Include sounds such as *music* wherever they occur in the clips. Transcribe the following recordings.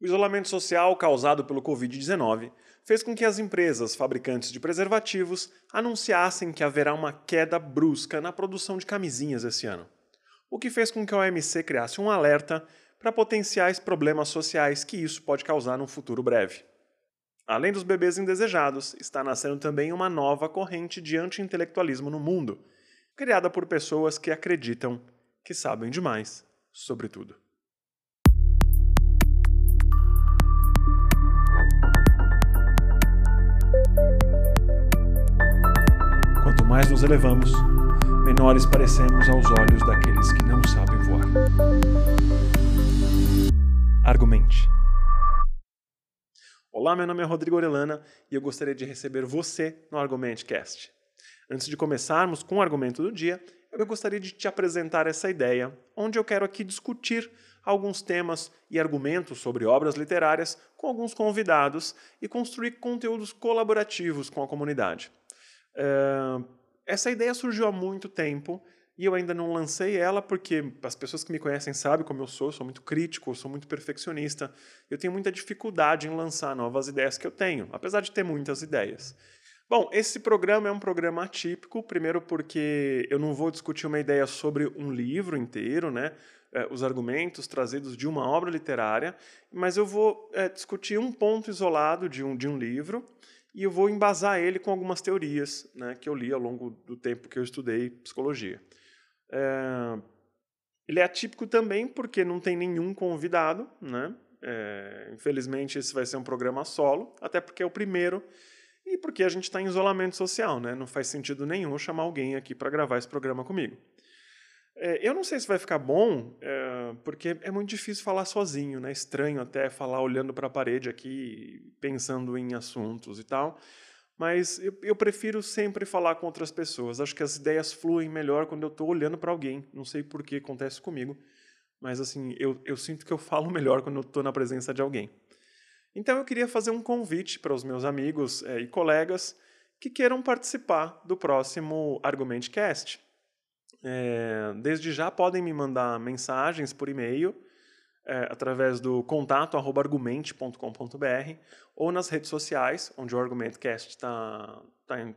O isolamento social causado pelo Covid-19 fez com que as empresas fabricantes de preservativos anunciassem que haverá uma queda brusca na produção de camisinhas esse ano, o que fez com que a OMC criasse um alerta para potenciais problemas sociais que isso pode causar num futuro breve. Além dos bebês indesejados, está nascendo também uma nova corrente de anti-intelectualismo no mundo, criada por pessoas que acreditam que sabem demais sobre tudo. Mais nos elevamos, menores parecemos aos olhos daqueles que não sabem voar. Argumente. Olá, meu nome é Rodrigo Orelana e eu gostaria de receber você no Argumentecast. Antes de começarmos com o argumento do dia, eu gostaria de te apresentar essa ideia, onde eu quero aqui discutir alguns temas e argumentos sobre obras literárias com alguns convidados e construir conteúdos colaborativos com a comunidade. Uh, essa ideia surgiu há muito tempo e eu ainda não lancei ela porque as pessoas que me conhecem sabem como eu sou, sou muito crítico, sou muito perfeccionista. Eu tenho muita dificuldade em lançar novas ideias que eu tenho, apesar de ter muitas ideias. Bom, esse programa é um programa atípico, primeiro porque eu não vou discutir uma ideia sobre um livro inteiro, né? É, os argumentos trazidos de uma obra literária, mas eu vou é, discutir um ponto isolado de um, de um livro e eu vou embasar ele com algumas teorias né, que eu li ao longo do tempo que eu estudei psicologia. É, ele é atípico também porque não tem nenhum convidado, né? É, infelizmente esse vai ser um programa solo, até porque é o primeiro e porque a gente está em isolamento social, né? Não faz sentido nenhum chamar alguém aqui para gravar esse programa comigo. É, eu não sei se vai ficar bom, é, porque é muito difícil falar sozinho, né? Estranho até falar olhando para a parede aqui, pensando em assuntos e tal. Mas eu, eu, prefiro sempre falar com outras pessoas. Acho que as ideias fluem melhor quando eu estou olhando para alguém. Não sei por que acontece comigo, mas assim eu, eu sinto que eu falo *laughs* melhor quando eu estou na presença de alguém. Então eu queria fazer um convite para os meus amigos é, e colegas que queiram participar do próximo Argumentcast. É, desde já podem me mandar mensagens por e-mail é, através do contato argumente.com.br ou nas redes sociais, onde o Argumentcast está tá,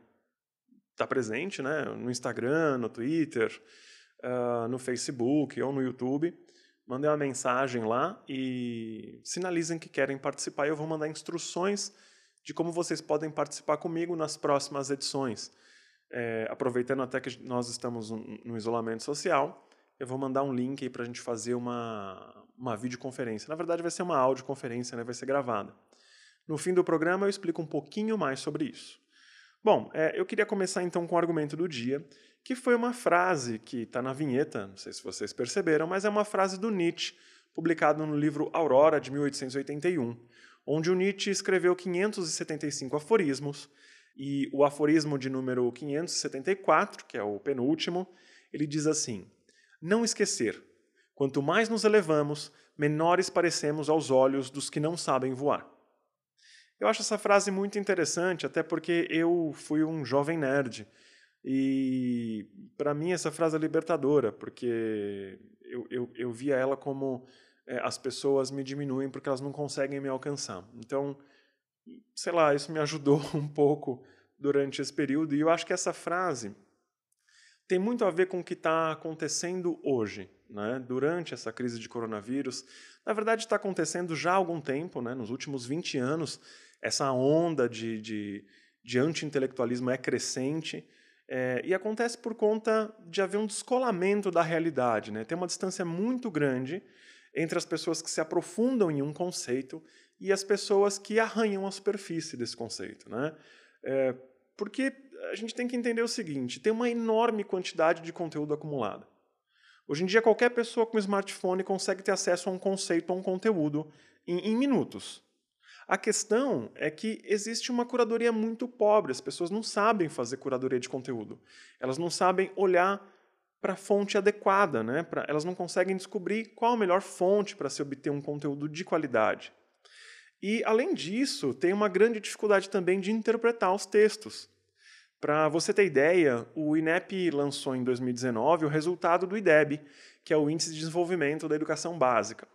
tá presente, né? no Instagram, no Twitter, uh, no Facebook ou no YouTube. Mandem uma mensagem lá e sinalizem que querem participar. Eu vou mandar instruções de como vocês podem participar comigo nas próximas edições é, aproveitando até que nós estamos no isolamento social, eu vou mandar um link aí para a gente fazer uma, uma videoconferência. Na verdade, vai ser uma audioconferência, né? vai ser gravada. No fim do programa, eu explico um pouquinho mais sobre isso. Bom, é, eu queria começar então com o argumento do dia, que foi uma frase que está na vinheta, não sei se vocês perceberam, mas é uma frase do Nietzsche, publicado no livro Aurora, de 1881, onde o Nietzsche escreveu 575 aforismos e o aforismo de número 574, que é o penúltimo, ele diz assim: Não esquecer, quanto mais nos elevamos, menores parecemos aos olhos dos que não sabem voar. Eu acho essa frase muito interessante, até porque eu fui um jovem nerd. E para mim essa frase é libertadora, porque eu, eu, eu via ela como é, as pessoas me diminuem porque elas não conseguem me alcançar. Então, sei lá, isso me ajudou *laughs* um pouco durante esse período. E eu acho que essa frase tem muito a ver com o que está acontecendo hoje, né? durante essa crise de coronavírus. Na verdade, está acontecendo já há algum tempo, né? nos últimos 20 anos, essa onda de, de, de anti-intelectualismo é crescente. É, e acontece por conta de haver um descolamento da realidade. Né? Tem uma distância muito grande entre as pessoas que se aprofundam em um conceito e as pessoas que arranham a superfície desse conceito. Né? É, porque a gente tem que entender o seguinte: tem uma enorme quantidade de conteúdo acumulado. Hoje em dia, qualquer pessoa com smartphone consegue ter acesso a um conceito, a um conteúdo, em, em minutos. A questão é que existe uma curadoria muito pobre, as pessoas não sabem fazer curadoria de conteúdo. Elas não sabem olhar para a fonte adequada, né? Pra, elas não conseguem descobrir qual a melhor fonte para se obter um conteúdo de qualidade. E, além disso, tem uma grande dificuldade também de interpretar os textos. Para você ter ideia, o INEP lançou em 2019 o resultado do IDEB, que é o Índice de Desenvolvimento da Educação Básica.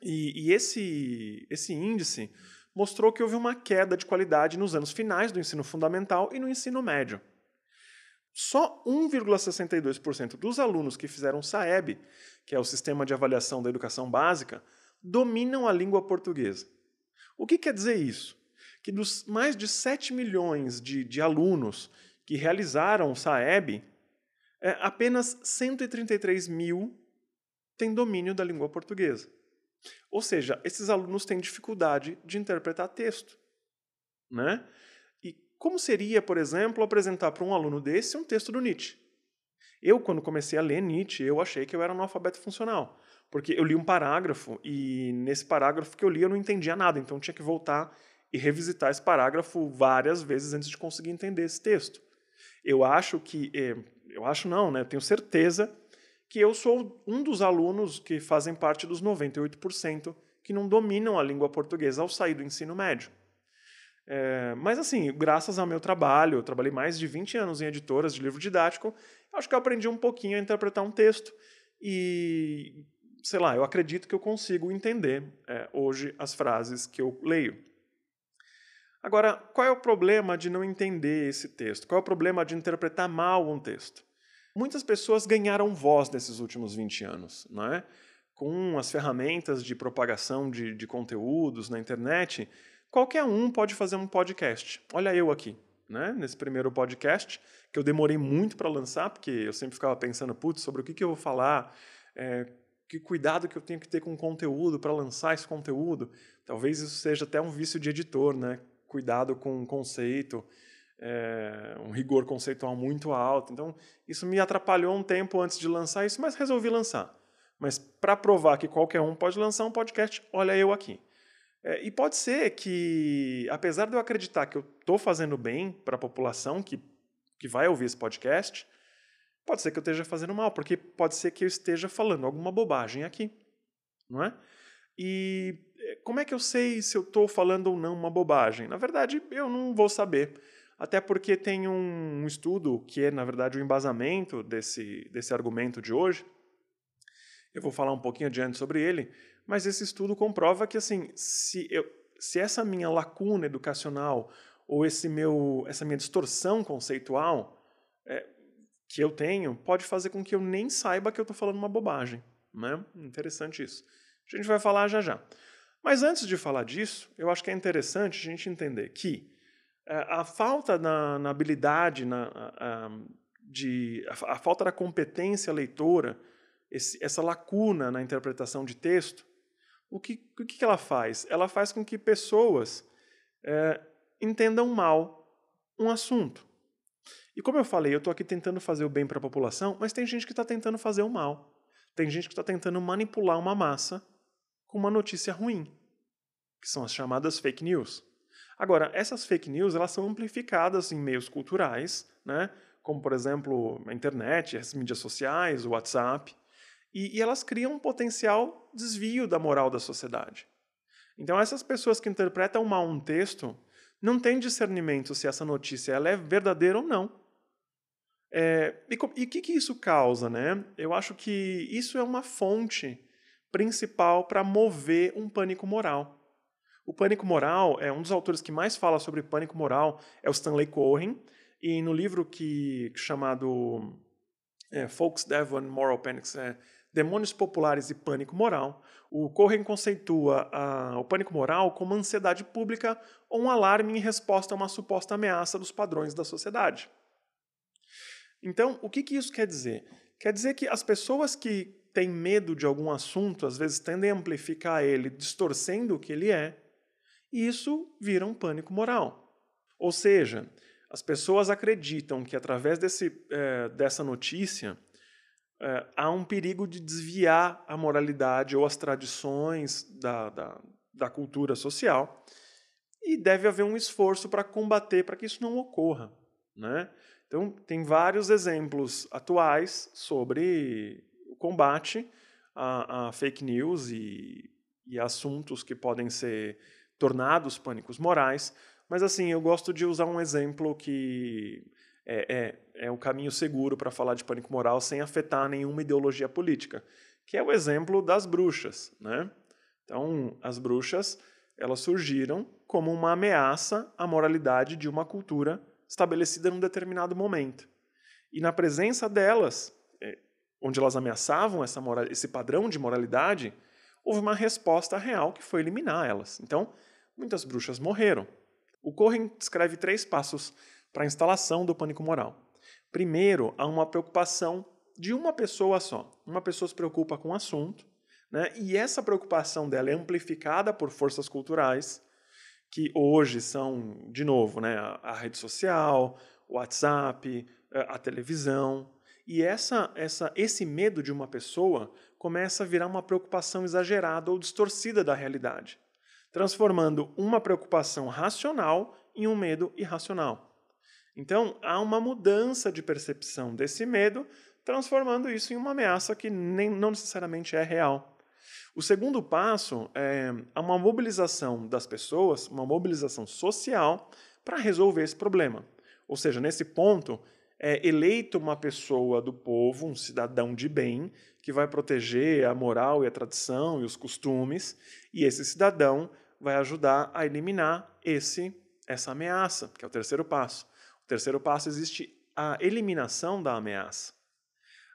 E, e esse, esse índice mostrou que houve uma queda de qualidade nos anos finais do ensino fundamental e no ensino médio. Só 1,62% dos alunos que fizeram SAEB, que é o Sistema de Avaliação da Educação Básica, dominam a língua portuguesa. O que quer dizer isso? Que dos mais de 7 milhões de, de alunos que realizaram o SAEB, é, apenas 133 mil têm domínio da língua portuguesa. Ou seja, esses alunos têm dificuldade de interpretar texto. Né? E como seria, por exemplo, apresentar para um aluno desse um texto do Nietzsche? Eu, quando comecei a ler Nietzsche, eu achei que eu era analfabeto funcional. Porque eu li um parágrafo e nesse parágrafo que eu li eu não entendia nada, então tinha que voltar e revisitar esse parágrafo várias vezes antes de conseguir entender esse texto. Eu acho que, eh, eu acho não, né? Eu tenho certeza que eu sou um dos alunos que fazem parte dos 98% que não dominam a língua portuguesa ao sair do ensino médio. É, mas assim, graças ao meu trabalho, eu trabalhei mais de 20 anos em editoras de livro didático, acho que eu aprendi um pouquinho a interpretar um texto e, sei lá, eu acredito que eu consigo entender é, hoje as frases que eu leio. Agora, qual é o problema de não entender esse texto? Qual é o problema de interpretar mal um texto? Muitas pessoas ganharam voz nesses últimos 20 anos, não é? Com as ferramentas de propagação de, de conteúdos na internet, qualquer um pode fazer um podcast. Olha eu aqui, né? Nesse primeiro podcast, que eu demorei muito para lançar, porque eu sempre ficava pensando, putz, sobre o que, que eu vou falar, é, que cuidado que eu tenho que ter com o conteúdo para lançar esse conteúdo. Talvez isso seja até um vício de editor, né? Cuidado com o conceito, é, um rigor conceitual muito alto. Então, isso me atrapalhou um tempo antes de lançar isso, mas resolvi lançar. Mas para provar que qualquer um pode lançar um podcast, olha eu aqui. É, e pode ser que, apesar de eu acreditar que eu estou fazendo bem para a população que, que vai ouvir esse podcast, pode ser que eu esteja fazendo mal, porque pode ser que eu esteja falando alguma bobagem aqui, não é? E é, como é que eu sei se eu estou falando ou não uma bobagem? Na verdade, eu não vou saber, até porque tem um estudo que é, na verdade, o um embasamento desse, desse argumento de hoje. Eu vou falar um pouquinho adiante sobre ele, mas esse estudo comprova que assim, se, eu, se essa minha lacuna educacional ou esse meu, essa minha distorção conceitual é, que eu tenho pode fazer com que eu nem saiba que eu estou falando uma bobagem. Né? Interessante isso. A gente vai falar já já. Mas antes de falar disso, eu acho que é interessante a gente entender que é, a falta na, na habilidade, na, a, de, a, a, falta da competência leitora, esse, essa lacuna na interpretação de texto, o que, o que ela faz? Ela faz com que pessoas é, entendam mal um assunto. E como eu falei, eu estou aqui tentando fazer o bem para a população, mas tem gente que está tentando fazer o mal. Tem gente que está tentando manipular uma massa com uma notícia ruim, que são as chamadas fake news. Agora, essas fake news elas são amplificadas em meios culturais, né? como, por exemplo, a internet, as mídias sociais, o WhatsApp. E, e elas criam um potencial desvio da moral da sociedade. Então, essas pessoas que interpretam mal um texto não têm discernimento se essa notícia ela é verdadeira ou não. É, e o que, que isso causa? Né? Eu acho que isso é uma fonte principal para mover um pânico moral. O pânico moral é um dos autores que mais fala sobre pânico moral é o Stanley Cohen e no livro que chamado é, Folks Devon Moral Panics é, Demônios Populares e Pânico Moral, o Cohen conceitua a, o pânico moral como ansiedade pública ou um alarme em resposta a uma suposta ameaça dos padrões da sociedade. Então, o que, que isso quer dizer? Quer dizer que as pessoas que têm medo de algum assunto, às vezes tendem a amplificar ele, distorcendo o que ele é, e isso vira um pânico moral. Ou seja, as pessoas acreditam que através desse, é, dessa notícia é, há um perigo de desviar a moralidade ou as tradições da, da, da cultura social e deve haver um esforço para combater para que isso não ocorra. Né? Então, tem vários exemplos atuais sobre o combate a, a fake news e, e assuntos que podem ser tornados pânicos morais, mas assim, eu gosto de usar um exemplo que é, é, é o caminho seguro para falar de pânico moral sem afetar nenhuma ideologia política, que é o exemplo das bruxas. Né? Então, as bruxas, elas surgiram como uma ameaça à moralidade de uma cultura estabelecida num determinado momento. E na presença delas, é, onde elas ameaçavam essa moral, esse padrão de moralidade, houve uma resposta real que foi eliminar elas. Então, muitas bruxas morreram. O Cohen descreve três passos para a instalação do pânico moral. Primeiro, há uma preocupação de uma pessoa só. Uma pessoa se preocupa com o assunto, né? e essa preocupação dela é amplificada por forças culturais, que hoje são, de novo, né, a rede social, o WhatsApp, eh, a televisão. E essa, essa, esse medo de uma pessoa começa a virar uma preocupação exagerada ou distorcida da realidade, transformando uma preocupação racional em um medo irracional. Então, há uma mudança de percepção desse medo, transformando isso em uma ameaça que nem, não necessariamente é real. O segundo passo é uma mobilização das pessoas, uma mobilização social para resolver esse problema. Ou seja, nesse ponto, é eleito uma pessoa do povo, um cidadão de bem, que vai proteger a moral e a tradição e os costumes, e esse cidadão vai ajudar a eliminar esse essa ameaça, que é o terceiro passo terceiro passo existe a eliminação da ameaça.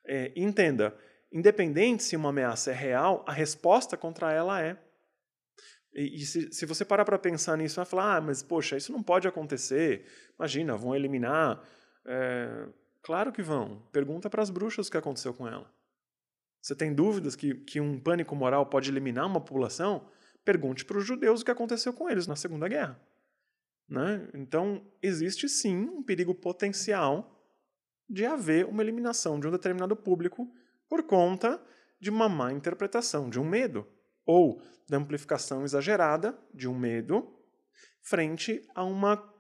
É, entenda, independente se uma ameaça é real, a resposta contra ela é. E, e se, se, você parar para pensar nisso, vai falar: ah, mas poxa, isso não pode acontecer. Imagina, vão eliminar. É, claro que vão. Pergunta para as bruxas o que aconteceu com ela. Você tem dúvidas que, que um pânico moral pode eliminar uma população? Pergunte para os judeus o que aconteceu com eles na Segunda Guerra. Né? Então, existe sim um perigo potencial de haver uma eliminação de um determinado público por conta de uma má interpretação, de um medo, ou da amplificação exagerada de um medo frente a uma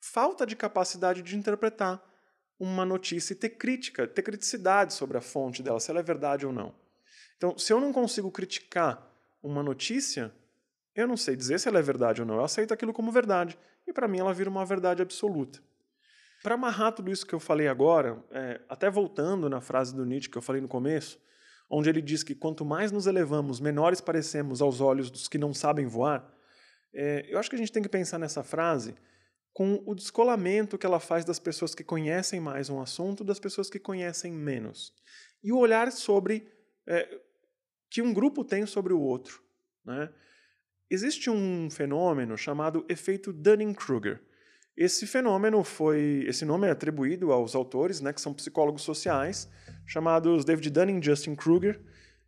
falta de capacidade de interpretar uma notícia e ter crítica, ter criticidade sobre a fonte dela, se ela é verdade ou não. Então, se eu não consigo criticar uma notícia, eu não sei dizer se ela é verdade ou não. Eu aceito aquilo como verdade e para mim ela vira uma verdade absoluta. Para amarrar tudo isso que eu falei agora, é, até voltando na frase do Nietzsche que eu falei no começo, onde ele diz que quanto mais nos elevamos, menores parecemos aos olhos dos que não sabem voar, é, eu acho que a gente tem que pensar nessa frase com o descolamento que ela faz das pessoas que conhecem mais um assunto das pessoas que conhecem menos. E o olhar sobre é, que um grupo tem sobre o outro. Né? Existe um fenômeno chamado efeito Dunning-Kruger. Esse fenômeno foi, esse nome é atribuído aos autores, né, que são psicólogos sociais, chamados David Dunning e Justin Kruger,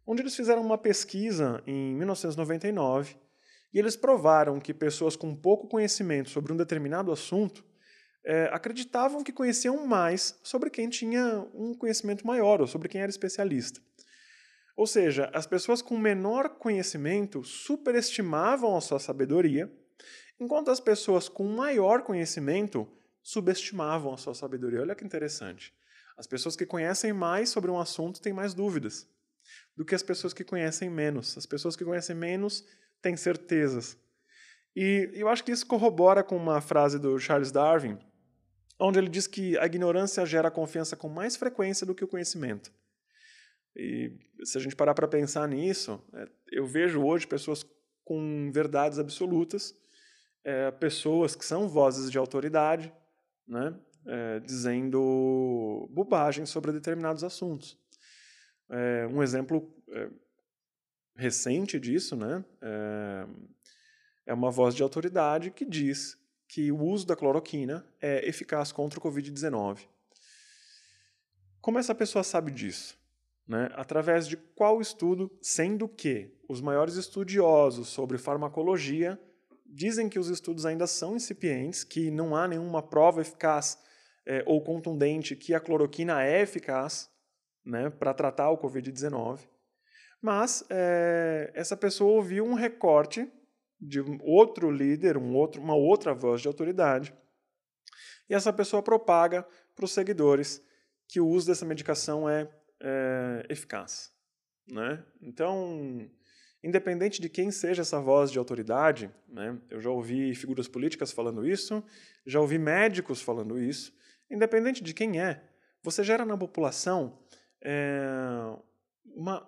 onde eles fizeram uma pesquisa em 1999 e eles provaram que pessoas com pouco conhecimento sobre um determinado assunto é, acreditavam que conheciam mais sobre quem tinha um conhecimento maior ou sobre quem era especialista. Ou seja, as pessoas com menor conhecimento superestimavam a sua sabedoria, enquanto as pessoas com maior conhecimento subestimavam a sua sabedoria. Olha que interessante. As pessoas que conhecem mais sobre um assunto têm mais dúvidas do que as pessoas que conhecem menos. As pessoas que conhecem menos têm certezas. E eu acho que isso corrobora com uma frase do Charles Darwin, onde ele diz que a ignorância gera confiança com mais frequência do que o conhecimento. E se a gente parar para pensar nisso, é, eu vejo hoje pessoas com verdades absolutas, é, pessoas que são vozes de autoridade, né, é, dizendo bobagens sobre determinados assuntos. É, um exemplo é, recente disso né, é, é uma voz de autoridade que diz que o uso da cloroquina é eficaz contra o Covid-19. Como essa pessoa sabe disso? Né? Através de qual estudo, sendo que os maiores estudiosos sobre farmacologia dizem que os estudos ainda são incipientes, que não há nenhuma prova eficaz é, ou contundente que a cloroquina é eficaz né, para tratar o Covid-19. Mas é, essa pessoa ouviu um recorte de outro líder, um outro, uma outra voz de autoridade, e essa pessoa propaga para os seguidores que o uso dessa medicação é é, eficaz. Né? Então, independente de quem seja essa voz de autoridade, né, eu já ouvi figuras políticas falando isso, já ouvi médicos falando isso, independente de quem é, você gera na população é, uma,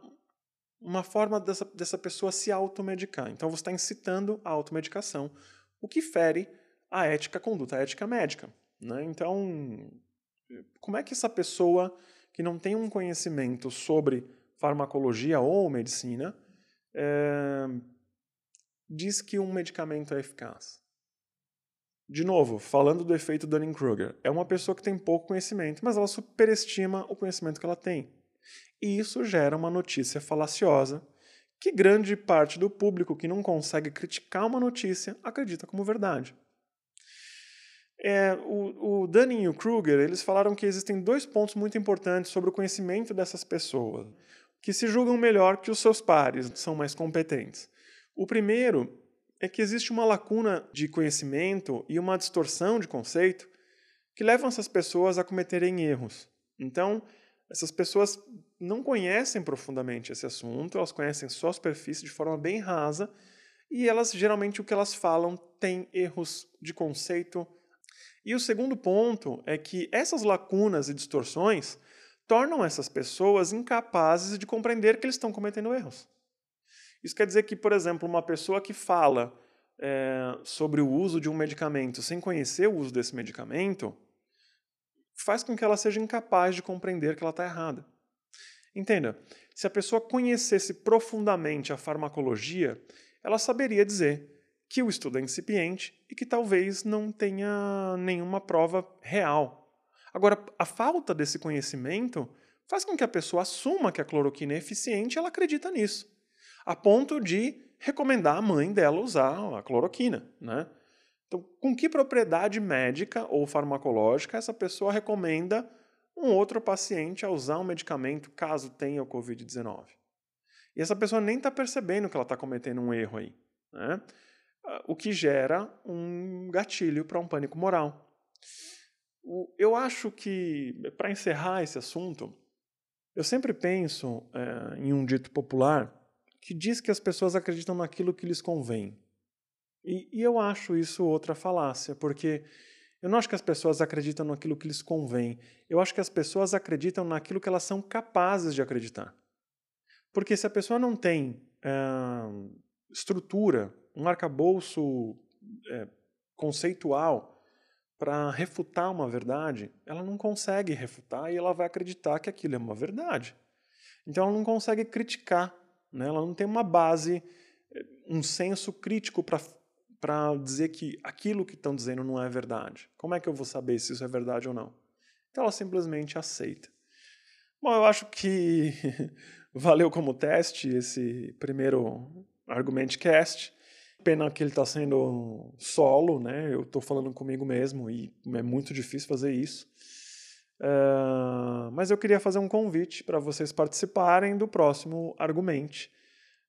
uma forma dessa, dessa pessoa se automedicar. Então você está incitando a automedicação, o que fere a ética, a conduta a ética médica. Né? Então, como é que essa pessoa que não tem um conhecimento sobre farmacologia ou medicina é, diz que um medicamento é eficaz? De novo, falando do efeito Dunning-Kruger, é uma pessoa que tem pouco conhecimento, mas ela superestima o conhecimento que ela tem. E isso gera uma notícia falaciosa que grande parte do público que não consegue criticar uma notícia acredita como verdade. É, o, o Dunning e o Kruger eles falaram que existem dois pontos muito importantes sobre o conhecimento dessas pessoas, que se julgam melhor que os seus pares, são mais competentes. O primeiro é que existe uma lacuna de conhecimento e uma distorção de conceito que levam essas pessoas a cometerem erros. Então, essas pessoas não conhecem profundamente esse assunto, elas conhecem só a superfície de forma bem rasa e elas geralmente o que elas falam tem erros de conceito. E o segundo ponto é que essas lacunas e distorções tornam essas pessoas incapazes de compreender que eles estão cometendo erros. Isso quer dizer que, por exemplo, uma pessoa que fala é, sobre o uso de um medicamento sem conhecer o uso desse medicamento faz com que ela seja incapaz de compreender que ela está errada. Entenda, se a pessoa conhecesse profundamente a farmacologia, ela saberia dizer que o estudo é incipiente e que talvez não tenha nenhuma prova real. Agora, a falta desse conhecimento faz com que a pessoa assuma que a cloroquina é eficiente e ela acredita nisso a ponto de recomendar a mãe dela usar a cloroquina, né? Então, com que propriedade médica ou farmacológica essa pessoa recomenda um outro paciente a usar um medicamento caso tenha o Covid-19? E essa pessoa nem está percebendo que ela está cometendo um erro aí, né? O que gera um gatilho para um pânico moral. Eu acho que, para encerrar esse assunto, eu sempre penso é, em um dito popular que diz que as pessoas acreditam naquilo que lhes convém. E, e, eu acho isso outra falácia, porque eu não acho que as pessoas acreditam naquilo que lhes convém. Eu acho que as pessoas acreditam naquilo que elas são capazes de acreditar. Porque se a pessoa não tem é, estrutura, um arcabouço é, conceitual para refutar uma verdade, ela não consegue refutar e ela vai acreditar que aquilo é uma verdade. Então ela não consegue criticar né? Ela não tem uma base, um senso crítico para dizer que aquilo que estão dizendo não é verdade. Como é que eu vou saber se isso é verdade ou não? Então ela simplesmente aceita. Bom, eu acho que *laughs* valeu como teste esse primeiro Argumentcast. Pena que ele está sendo solo, né? Eu estou falando comigo mesmo e é muito difícil fazer isso. Uh, mas eu queria fazer um convite para vocês participarem do próximo Argumente.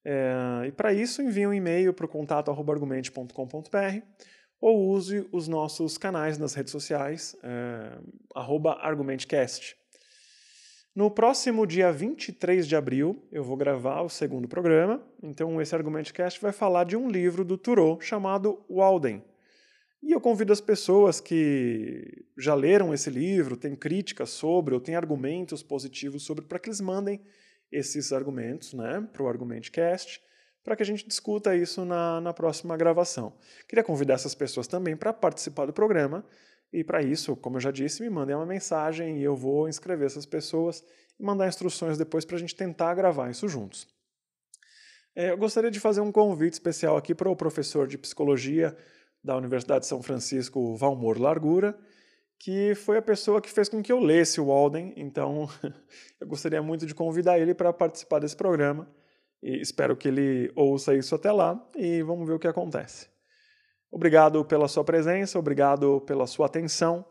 Uh, e para isso, envie um e-mail para o contato argumente.com.br ou use os nossos canais nas redes sociais, uh. No próximo dia 23 de abril, eu vou gravar o segundo programa. Então, esse Argumentecast vai falar de um livro do Thoreau chamado Walden e eu convido as pessoas que já leram esse livro, têm críticas sobre ou têm argumentos positivos sobre, para que eles mandem esses argumentos né, para o Argumentcast, para que a gente discuta isso na, na próxima gravação. Queria convidar essas pessoas também para participar do programa, e para isso, como eu já disse, me mandem uma mensagem e eu vou inscrever essas pessoas e mandar instruções depois para a gente tentar gravar isso juntos. É, eu gostaria de fazer um convite especial aqui para o professor de psicologia da Universidade de São Francisco, Valmor Largura, que foi a pessoa que fez com que eu lesse o Walden, então *laughs* eu gostaria muito de convidar ele para participar desse programa e espero que ele ouça isso até lá e vamos ver o que acontece. Obrigado pela sua presença, obrigado pela sua atenção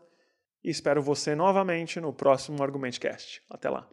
e espero você novamente no próximo Argumentcast. Até lá.